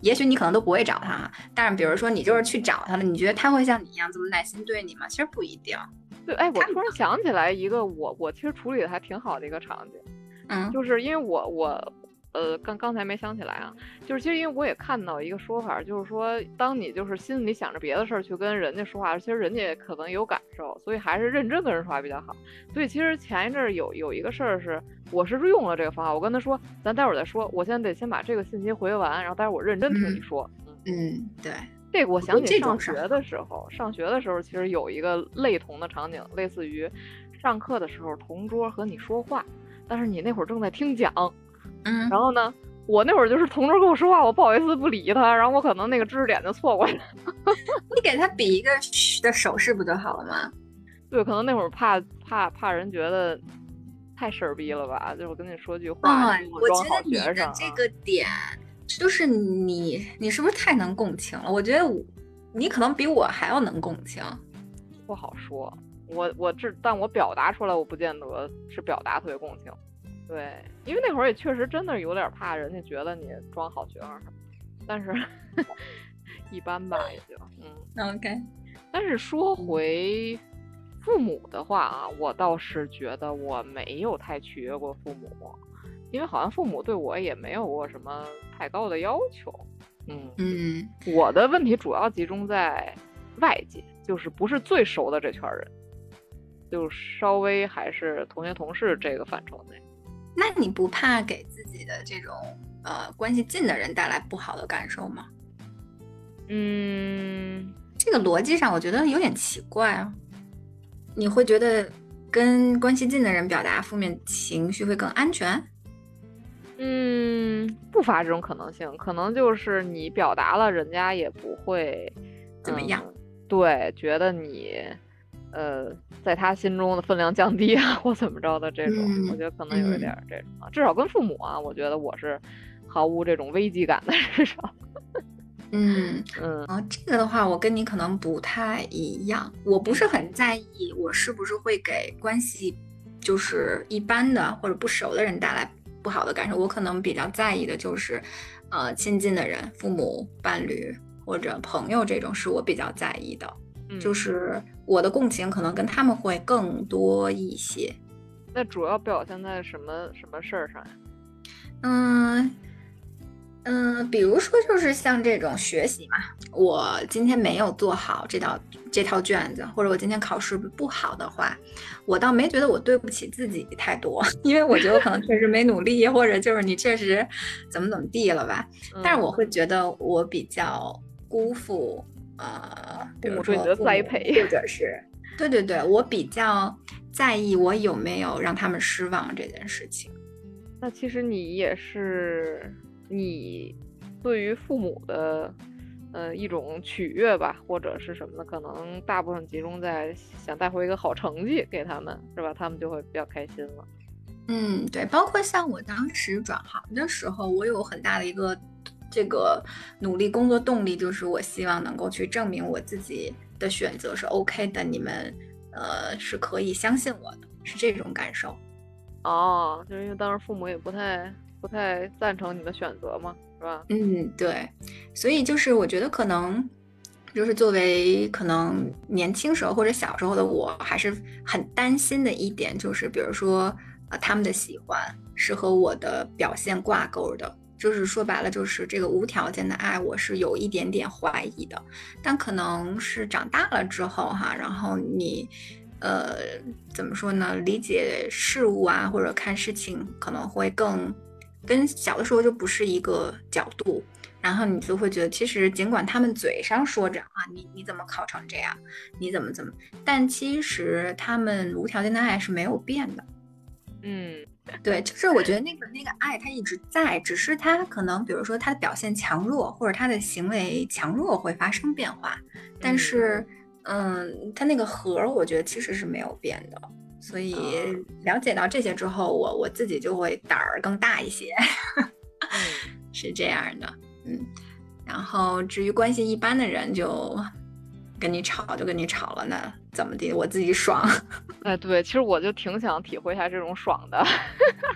也许你可能都不会找他。但是比如说你就是去找他了，你觉得他会像你一样这么耐心对你吗？其实不一定。对，哎，我突然想起来一个我我其实处理的还挺好的一个场景，嗯，就是因为我我呃刚刚才没想起来啊，就是其实因为我也看到一个说法，就是说当你就是心里想着别的事儿去跟人家说话，其实人家可能有感受，所以还是认真跟人说话比较好。所以其实前一阵有有一个事儿是，我是用了这个方法，我跟他说，咱待会儿再说，我现在得先把这个信息回完，然后待会儿我认真听你说。嗯，对。这个我想起上学的时候，上学的时候其实有一个类同的场景，类似于上课的时候同桌和你说话，但是你那会儿正在听讲，嗯，然后呢，我那会儿就是同桌跟我说话，我不好意思不理他，然后我可能那个知识点就错过去了。[LAUGHS] 你给他比一个嘘的手势不就好了吗？[LAUGHS] 对，可能那会儿怕怕怕人觉得太事儿逼了吧，就是我跟你说句话，我觉得你的这个点。就是你，你是不是太能共情了？我觉得我，你可能比我还要能共情。不好说，我我这，但我表达出来，我不见得是表达特别共情。对，因为那会儿也确实真的有点怕人家觉得你装好学生什么，但是 [LAUGHS] 一般吧，也就嗯，[LAUGHS] OK。但是说回父母的话啊，我倒是觉得我没有太取悦过父母，因为好像父母对我也没有过什么太高的要求。嗯嗯，我的问题主要集中在外界，就是不是最熟的这圈人，就稍微还是同学同事这个范畴内。那你不怕给自己的这种呃关系近的人带来不好的感受吗？嗯，这个逻辑上我觉得有点奇怪啊。你会觉得跟关系近的人表达负面情绪会更安全？嗯，不乏这种可能性，可能就是你表达了，人家也不会怎么样。对，觉得你。呃，在他心中的分量降低啊，或怎么着的这种，我觉得可能有一点这种啊。至少跟父母啊，我觉得我是毫无这种危机感的，至少。嗯 [LAUGHS] 嗯啊，这个的话，我跟你可能不太一样。我不是很在意我是不是会给关系就是一般的或者不熟的人带来不好的感受。我可能比较在意的就是，呃，亲近的人，父母、伴侣或者朋友这种，是我比较在意的。就是我的共情可能跟他们会更多一些。那主要表现在什么什么事儿上呀？嗯嗯，比如说就是像这种学习嘛，我今天没有做好这道这套卷子，或者我今天考试不好的话，我倒没觉得我对不起自己太多，[LAUGHS] 因为我觉得我可能确实没努力，或者就是你确实怎么怎么地了吧。但是我会觉得我比较辜负。呃，比如说你的栽培，或者是，对对对，我比较在意我有没有让他们失望这件事情。那其实你也是你对于父母的呃一种取悦吧，或者是什么的，可能大部分集中在想带回一个好成绩给他们，是吧？他们就会比较开心了。嗯，对，包括像我当时转行的时候，我有很大的一个。这个努力工作动力就是我希望能够去证明我自己的选择是 OK 的，你们呃是可以相信我的，是这种感受。哦，就是因为当时父母也不太不太赞成你的选择嘛，是吧？嗯，对。所以就是我觉得可能就是作为可能年轻时候或者小时候的我，还是很担心的一点就是，比如说呃他们的喜欢是和我的表现挂钩的。就是说白了，就是这个无条件的爱，我是有一点点怀疑的。但可能是长大了之后哈，然后你，呃，怎么说呢？理解事物啊，或者看事情，可能会更跟小的时候就不是一个角度。然后你就会觉得，其实尽管他们嘴上说着啊，你你怎么考成这样，你怎么怎么，但其实他们无条件的爱是没有变的。嗯。对，就是我觉得那个那个爱它一直在，只是他可能比如说他的表现强弱或者他的行为强弱会发生变化，但是嗯，他那个核我觉得其实是没有变的。所以了解到这些之后，我我自己就会胆儿更大一些，[LAUGHS] 是这样的，嗯。然后至于关系一般的人就。跟你吵就跟你吵了，那怎么的？我自己爽。[LAUGHS] 哎，对，其实我就挺想体会一下这种爽的。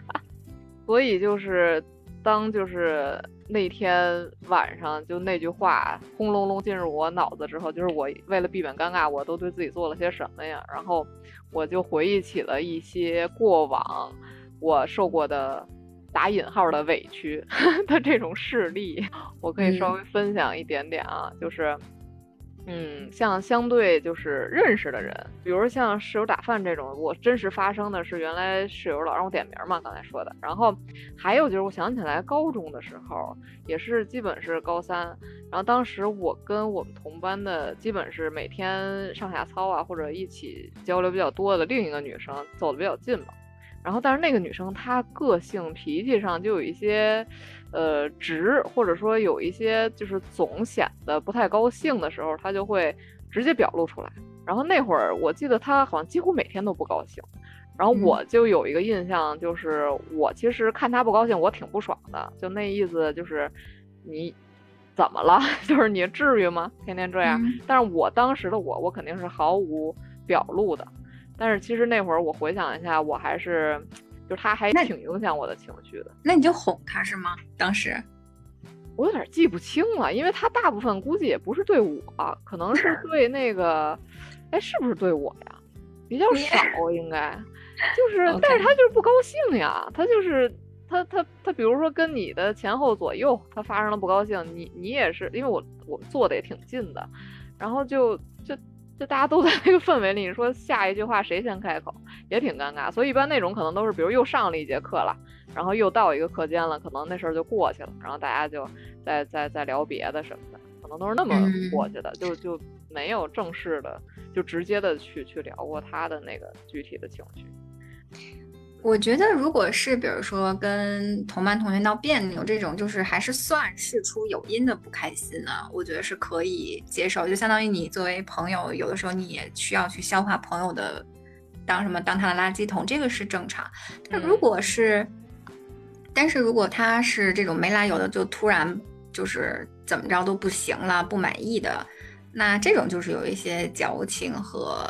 [LAUGHS] 所以就是，当就是那天晚上就那句话轰隆隆进入我脑子之后，就是我为了避免尴尬，我都对自己做了些什么呀？然后我就回忆起了一些过往我受过的打引号的委屈 [LAUGHS] 的这种事例，我可以稍微分享一点点啊，就是。嗯，像相对就是认识的人，比如像室友打饭这种，我真实发生的是原来室友老让我点名嘛，刚才说的。然后还有就是我想起来高中的时候，也是基本是高三，然后当时我跟我们同班的基本是每天上下操啊，或者一起交流比较多的另一个女生走的比较近嘛。然后但是那个女生她个性脾气上就有一些。呃，直或者说有一些就是总显得不太高兴的时候，她就会直接表露出来。然后那会儿我记得她好像几乎每天都不高兴，然后我就有一个印象，就是我其实看她不高兴，我挺不爽的。就那意思就是，你怎么了？[LAUGHS] 就是你至于吗？天天这样？嗯但是我当时的我，我肯定是毫无表露的。但是其实那会儿我回想一下，我还是，就是他还挺影响我的情绪的。那你就哄他是吗？当时我有点记不清了，因为他大部分估计也不是对我，可能是 [LAUGHS] 对那个，哎，是不是对我呀？比较少，[LAUGHS] 应该就是，但是他就是不高兴呀，他就是他他他，比如说跟你的前后左右，他发生了不高兴，你你也是，因为我我们坐的也挺近的，然后就就就大家都在那个氛围里，你说下一句话谁先开口，也挺尴尬，所以一般那种可能都是，比如又上了一节课了。然后又到一个课间了，可能那事儿就过去了，然后大家就再再再聊别的什么的，可能都是那么嗯过去的，就就没有正式的，就直接的去去聊过他的那个具体的情绪。我觉得，如果是比如说跟同班同学闹别扭这种，就是还是算事出有因的不开心呢，我觉得是可以接受。就相当于你作为朋友，有的时候你也需要去消化朋友的，当什么当他的垃圾桶，这个是正常。但如嗯果是，但是如果他是这种没来由的，就突然就是怎么着都不行了，不满意的，那这种就是有一些矫情和。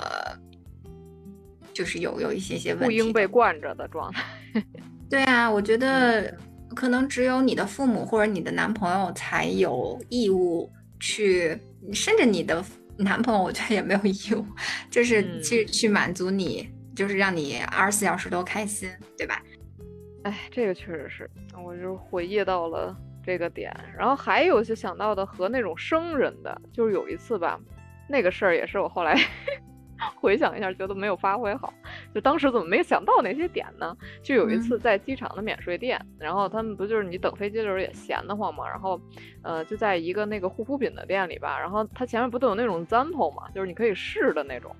就是有有一些些问不题被惯着的状态。[LAUGHS] 对啊，我觉得可能只有你的父母或者你的男朋友才有义务去，甚至你的男朋友，我觉得也没有义务，就是嗯去、去满足你，就是让你二十四小时都开心，对吧？哎，这个确实是，我就回忆到了这个点。然后还有就想到的和那种生人的，就是有一次吧，那个事儿也是我后来 [LAUGHS] 回想一下，觉得没有发挥好。就当时怎么没想到那些点呢？就有一次在机场的免税店，然后他们不就是你等飞机的时候也闲得慌嘛，然后呃就在一个那个护肤品的店里吧，然后它前面不都有那种 sample 嘛，就是你可以试的那种。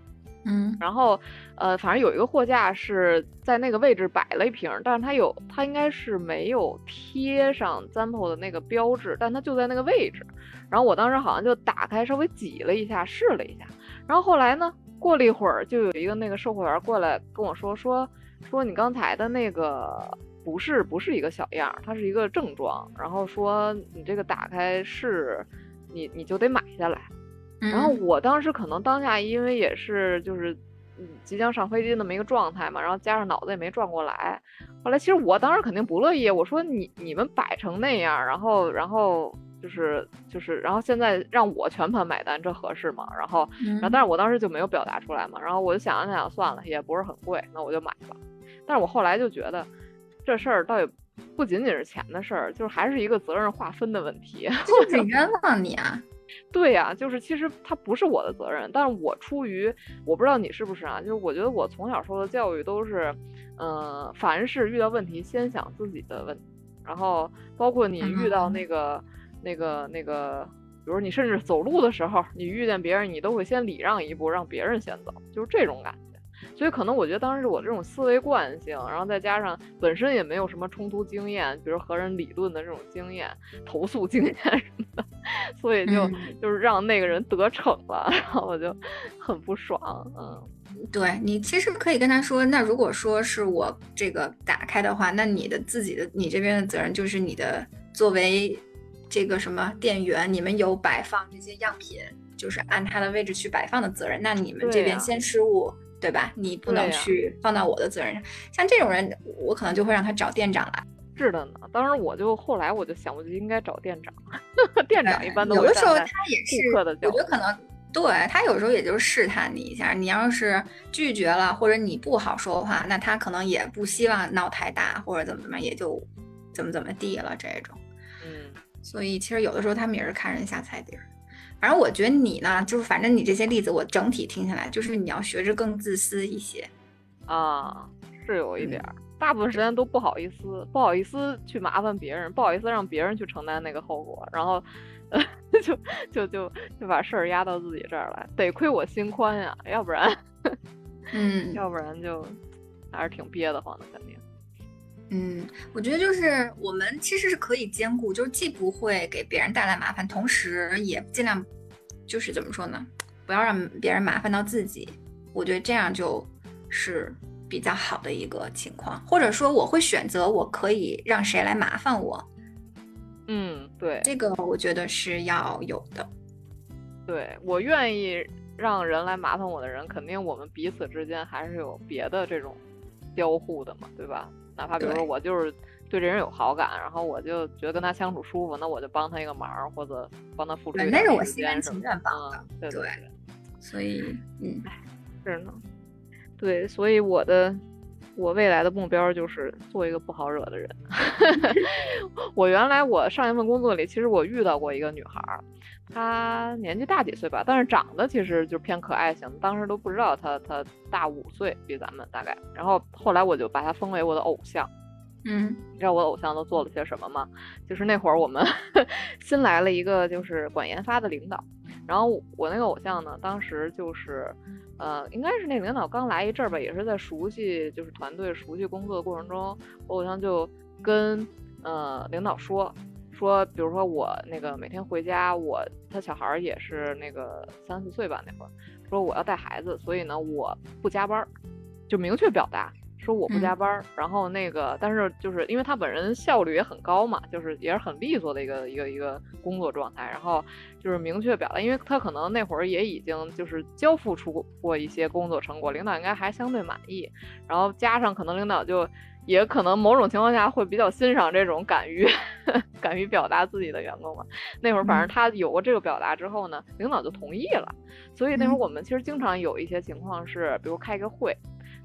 嗯然后，呃，反正有一个货架是在那个位置摆了一瓶儿，但是它有，它应该是没有贴上 Zampo 的那个标志，但它就在那个位置。然后我当时好像就打开，稍微挤了一下，试了一下。然后后来呢，过了一会儿，就有一个那个售货员过来跟我说，说说你刚才的那个不是不是一个小样，它是一个正装。然后说你这个打开是，你你就得买下来。然后嗯我当时可能当下因为也是就是嗯即将上飞机那么一个状态嘛，然后加上脑子也没转过来，后来其实我当时肯定不乐意，我说你你们摆成那样，然后然后就是就是然后现在让我全盘买单，这合适吗？然后然后嗯但是我当时就没有表达出来嘛，然后我就想了想，算了，也不是很贵，那我就买吧。但是我后来就觉得这事儿倒也不仅仅是钱的事儿，就是还是一个责任划分的问题。这 [LAUGHS] 就是冤枉你啊！对呀、就是其实它不是我的责任，但是我出于我不知道你是不是啊，就是我觉得我从小受的教育都是，嗯、凡是遇到问题先想自己的问题，然后包括你遇到那个、那个那个，比如你甚至走路的时候，你遇见别人，你都会先礼让一步，让别人先走，就是这种感觉。所以可能我觉得当时我这种思维惯性，然后再加上本身也没有什么冲突经验，比如和人理论的这种经验、投诉经验什么的，所以就、嗯就是让那个人得逞了，然后我就很不爽，嗯对你其实可以跟他说，那如果说是我这个打开的话，那你的自己的你这边的责任就是你的作为这个什么店员，你们有摆放这些样品，就是按他的位置去摆放的责任，那你们这边先失误。对吧？你不能去放到我的责任上。像这种人，我可能就会让他找店长来。是的呢。当时我就后来我就想，我就应该找店长，[LAUGHS] 店长一般都有的时候他也是，我觉得可能对他有时候也就是试探你一下，你要是拒绝了，或者你不好说话，那他可能也不希望闹太大，或者怎么怎么，也就怎么怎么地了这种。嗯所以其实有的时候他们也是看人下菜碟儿。反正我觉得你呢，就是反正你这些例子，我整体听下来，就是你要学着更自私一些。啊，是有一嗯点儿，大部分时间都不好意思，不好意思去麻烦别人，不好意思让别人去承担那个后果，然后，[LAUGHS] 呃，就就就就把事儿压到自己这儿来，得亏我心宽呀，要不然，[LAUGHS] 嗯要不然就还是挺憋得慌的，肯定。嗯，我觉得就是我们其实是可以兼顾，就是既不会给别人带来麻烦，同时也尽量就是怎么说呢，不要让别人麻烦到自己。我觉得这样就是比较好的一个情况，或者说我会选择我可以让谁来麻烦我，嗯，对，这个我觉得是要有的。对我愿意让人来麻烦我的人，肯定我们彼此之间还是有别的这种交互的嘛，对吧？哪怕比如说我就是对这人有好感，然后我就觉得跟他相处舒服，那我就帮他一个忙，或者帮他付出对那是我心甘情愿帮的嗯对对对，所以，嗯，是呢。对，所以我的我未来的目标就是做一个不好惹的人。[LAUGHS] 我原来我上一份工作里，其实我遇到过一个女孩儿，她年纪大几岁吧，但是长得其实就偏可爱型，当时都不知道她她大五岁，比咱们大概。然后后来我就把她封为我的偶像。嗯你知道我的偶像都做了些什么吗？就是那会儿我们 [LAUGHS] 新来了一个就是管研发的领导，然后我那个偶像呢，当时就是，呃，应该是那个领导刚来一阵儿吧，也是在熟悉就是团队熟悉工作的过程中，我偶像就跟呃领导说说，比如说我那个每天回家，我他小孩儿也是那个三四岁吧那会儿，说我要带孩子，所以呢我不加班，就明确表达。说我不加班儿，然后那个，但是就是因为他本人效率也很高嘛，就是也是很利索的一个一个一个工作状态，然后就是明确表达，因为他可能那会儿也已经就是交付出过一些工作成果，领导应该还相对满意，然后加上可能领导就也可能某种情况下会比较欣赏这种敢于 [LAUGHS] 敢于表达自己的员工嘛。那会儿反正他有过这个表达之后呢，领导就同意了，所以那会儿我们其实经常有一些情况是，比如开个会。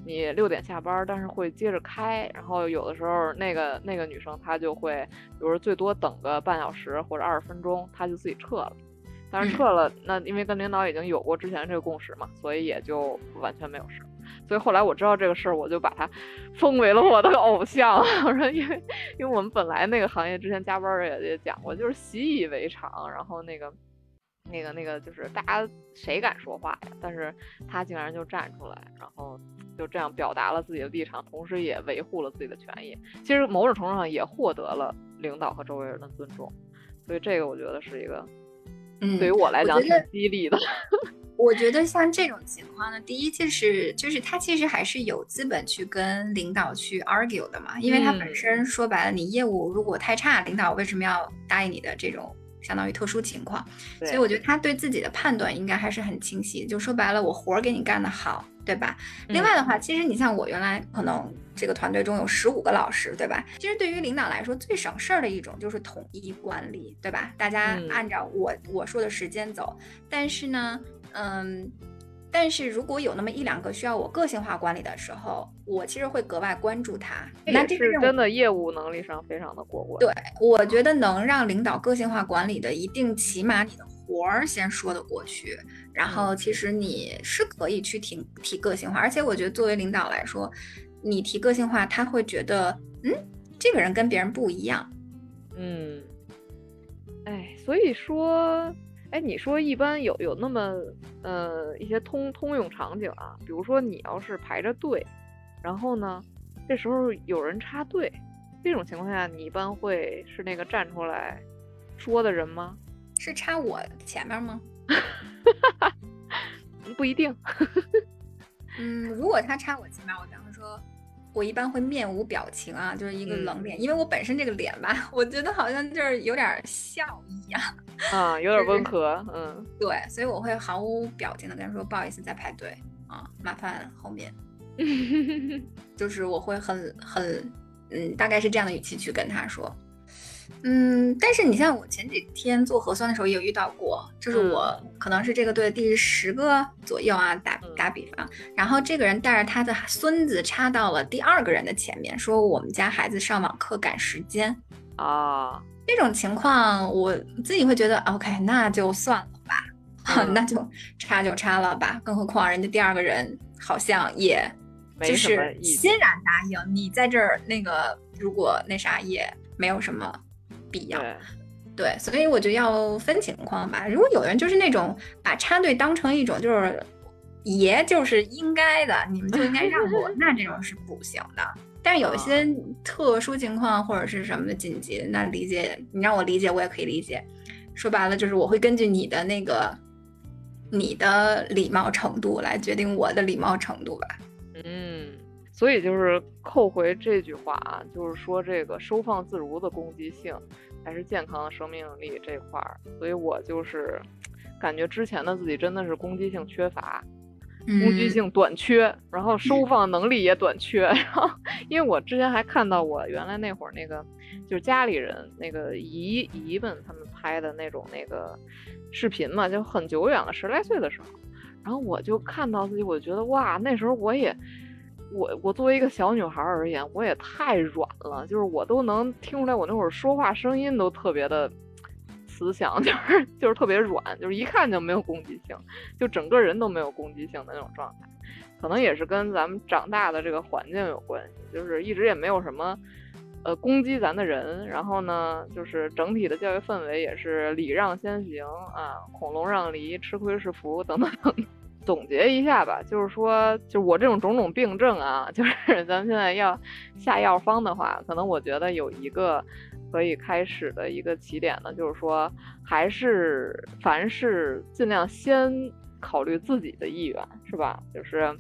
你六点下班，但是会接着开，然后有的时候那个那个女生她就会，比如说最多等个半小时或者二十分钟，她就自己撤了。但是撤了，那因为跟领导已经有过之前这个共识嘛，所以也就完全没有事。所以后来我知道这个事儿，我就把他封为了我的偶像。[LAUGHS] 我说，因为因为我们本来那个行业之前加班也也讲过，就是习以为常，然后那个。那个那个就是大家谁敢说话呀？但是他竟然就站出来，然后就这样表达了自己的立场，同时也维护了自己的权益。其实某种程度上也获得了领导和周围人的尊重，所以这个我觉得是一个，嗯，对于我来讲挺激励的。[LAUGHS] 我觉得像这种情况呢，第一就是就是他其实还是有资本去跟领导去 argue 的嘛，因为他本嗯身说白了，你业务如果太差，领导为什么要答应你的这种相当于特殊情况？所以我觉得他对自己的判断应该还是很清晰，就说白了，我活儿给你干得好，对吧？另外的话，其实你像我原来可能这个团队中有十五个老师，对吧？其实对于领导来说，最省事儿的一种就是统一管理，对吧？大家嗯按照我我说的时间走。但是呢，嗯，但是如果有那么一两个需要我个性化管理的时候，我其实会格外关注他。那这是真的业务能力上非常的过关。对，我觉得能让领导个性化管理的，一定起码你的活儿先说得过去，然后其实你是可以去提提个性化，而且我觉得作为领导来说，你提个性化，他会觉得，嗯，这个人跟别人不一样。嗯，哎，所以说，哎，你说一般有有那么呃一些通通用场景啊，比如说你要是排着队，然后呢，这时候有人插队，这种情况下，你一般会是那个站出来说的人吗？是插我前面吗？[LAUGHS] 不一定。[LAUGHS] 嗯，如果他插我前面，我比方说，我一般会面无表情啊，就是一个冷脸，因为我本身这个脸吧，[LAUGHS] 我觉得好像就是有点笑一样。啊，有点就是温和，嗯对，所以我会毫无表情的跟他说不好意思在排队啊，麻烦后面。[LAUGHS] 就是我会很很嗯，大概是这样的语气去跟他说。嗯，但是你像我前几天做核酸的时候也有遇到过，就是嗯我可能是这个队第十个左右啊，打嗯打比方，然后这个人带着他的孙子插到了第二个人的前面，说我们家孩子上网课赶时间。啊，这种情况我自己会觉得 OK，那就算了吧，嗯 [LAUGHS] 那就插就插了吧。更何况人家第二个人好像也就是欣然答应，你在这儿那个如果那啥也没有什么必要。对，所以我就要分情况吧。如果有人就是那种把插队当成一种就是爷就是应该的，你们就应该让我，那这种是不行的。[LAUGHS] 但是有一些特殊情况或者是什么的紧急，那理解你让我理解，我也可以理解。说白了就是我会根据你的那个你的礼貌程度来决定我的礼貌程度吧。嗯，所以就是扣回这句话啊，就是说这个收放自如的攻击性，还是健康的生命力这块儿。所以我就是感觉之前的自己真的是攻击性缺乏，攻击性短缺，然后收放能力也短缺。[LAUGHS] 然后因为我之前还看到我原来那会儿那个就是家里人那个姨姨们他们拍的那种那个视频嘛，就很久远了，十来岁的时候，然后我就看到自己，我就觉得哇，那时候我也。我我作为一个小女孩而言，我也太软了，就是我都能听出来，我那会儿说话声音都特别的慈祥，[LAUGHS] 就是就是特别软，就是一看就没有攻击性，就整个人都没有攻击性的那种状态。可能也是跟咱们长大的这个环境有关系，就是一直也没有什么呃攻击咱的人，然后呢，就是整体的教育氛围也是礼让先行啊，孔融让梨，吃亏是福等等等。总结一下吧，就是说，就我这种种种病症啊，[LAUGHS] 就是咱们现在要下药方的话，可能我觉得有一个可以开始的一个起点呢，就是说，还是凡事尽量先考虑自己的意愿，是吧？就是，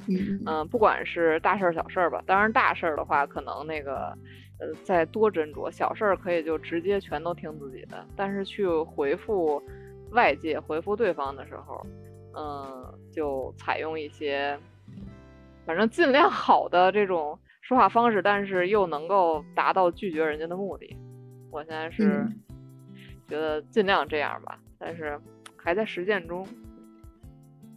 嗯，不管是大事儿小事儿吧，当然大事儿的话，可能那个，呃，再多斟酌；小事儿可以就直接全都听自己的。但是去回复外界、回复对方的时候，嗯。就采用一些，反正尽量好的这种说话方式，但是又能够达到拒绝人家的目的。我现在是觉得尽量这样吧，但是还在实践中。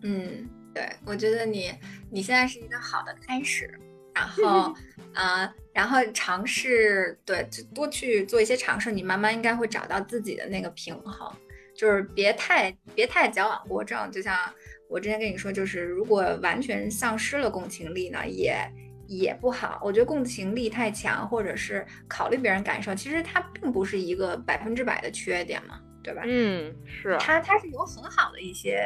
嗯，对，我觉得你你现在是一个好的开始，然后啊，[LAUGHS] 然后尝试对，就多去做一些尝试，你慢慢应该会找到自己的那个平衡，就是别太别太矫枉过正，就像。我之前跟你说，就是如果完全丧失了共情力呢，也也不好。我觉得共情力太强，或者是考虑别人感受，其实它并不是一个百分之百的缺点嘛，对吧？嗯，是。它它是有很好的一些，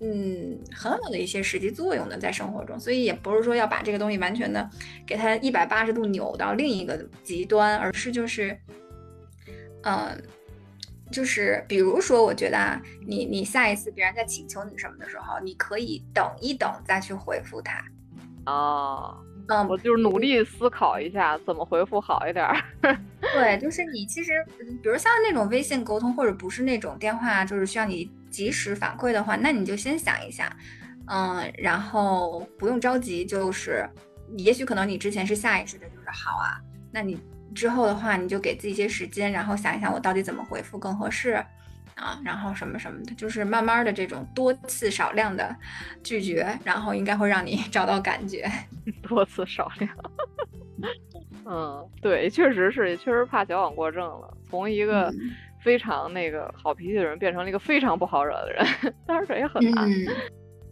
嗯，很好的一些实际作用的，在生活中。所以也不是说要把这个东西完全的给它一百八十度扭到另一个极端，而是就是，嗯。就是比如说，我觉得啊，你你下一次别人在请求你什么的时候，你可以等一等再去回复他。哦，嗯，我就是努力思考一下怎么回复好一点。[LAUGHS] 对，就是你其实，比如像那种微信沟通，或者不是那种电话，就是需要你及时反馈的话，那你就先想一下，嗯，然后不用着急，就是也许可能你之前是下意识的，就是好啊，那你。之后的话，你就给自己一些时间，然后想一想我到底怎么回复更合适啊，然后什么什么的，就是慢慢的这种多次少量的拒绝，然后应该会让你 [LAUGHS] 找到感觉。[LAUGHS] 多次少量，[LAUGHS] 嗯，对，确实是，也确实怕矫枉过正了，从一个非常那个好脾气的人变成了一个非常不好惹的人，当然这也很难。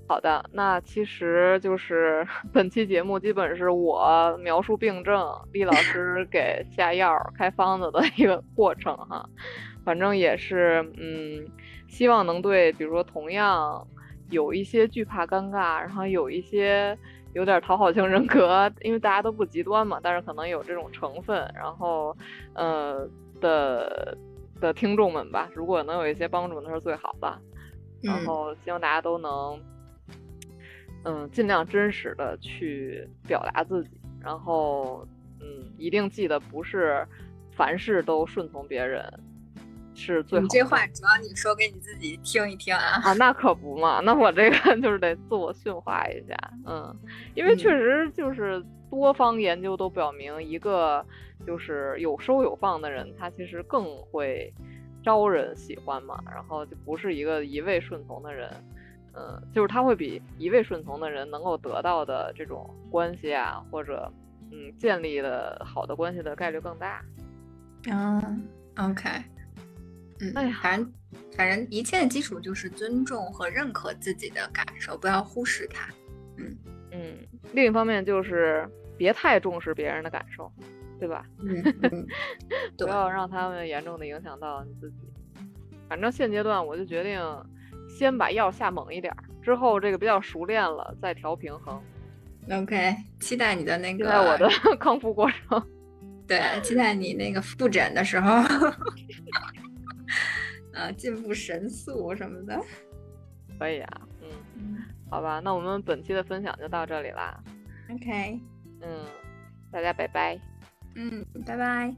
好的，那其实就是 [LAUGHS] 本期节目基本是我描述病症，厉老师给下药开方子的一个过程哈。反正也是，嗯，希望能对，比如说同样有一些惧怕尴尬，然后有一些有点讨好型人格，因为大家都不极端嘛，但是可能有这种成分，然后呃的的听众们吧，如果能有一些帮助，那是最好的。然后希望大家都能。嗯，尽量真实的去表达自己，然后，嗯，一定记得不是凡事都顺从别人是最好。你这话主要你说给你自己听一听啊。啊，那 [LAUGHS] 可不嘛，那我这个 [LAUGHS] 就是得自我驯化一下，嗯，因为确实就是多方研究都表明，一个就是有收有放的人，他其实更会招人喜欢嘛，然后就不是一个一味顺从的人。嗯，就是他会比一味顺从的人能够得到的这种关系啊，或者嗯建立的好的关系的概率更大。嗯，OK，嗯，哎呀，反正反正一切的基础就是尊重和认可自己的感受，不要忽视它。嗯嗯，另一方面就是别太重视别人的感受，对吧？嗯，[LAUGHS] 不要让他们严重的影响到你自己。反正现阶段我就决定。先把药下猛一点，之后这个比较熟练了再调平衡。OK，期待你的那个，期待我的 [LAUGHS] 康复过程。[LAUGHS] 对，期待你那个复诊的时候，啊，[LAUGHS] 进步神速什么的。可以啊，嗯，好吧，那我们本期的分享就到这里啦。OK，嗯，大家拜拜。嗯，拜拜。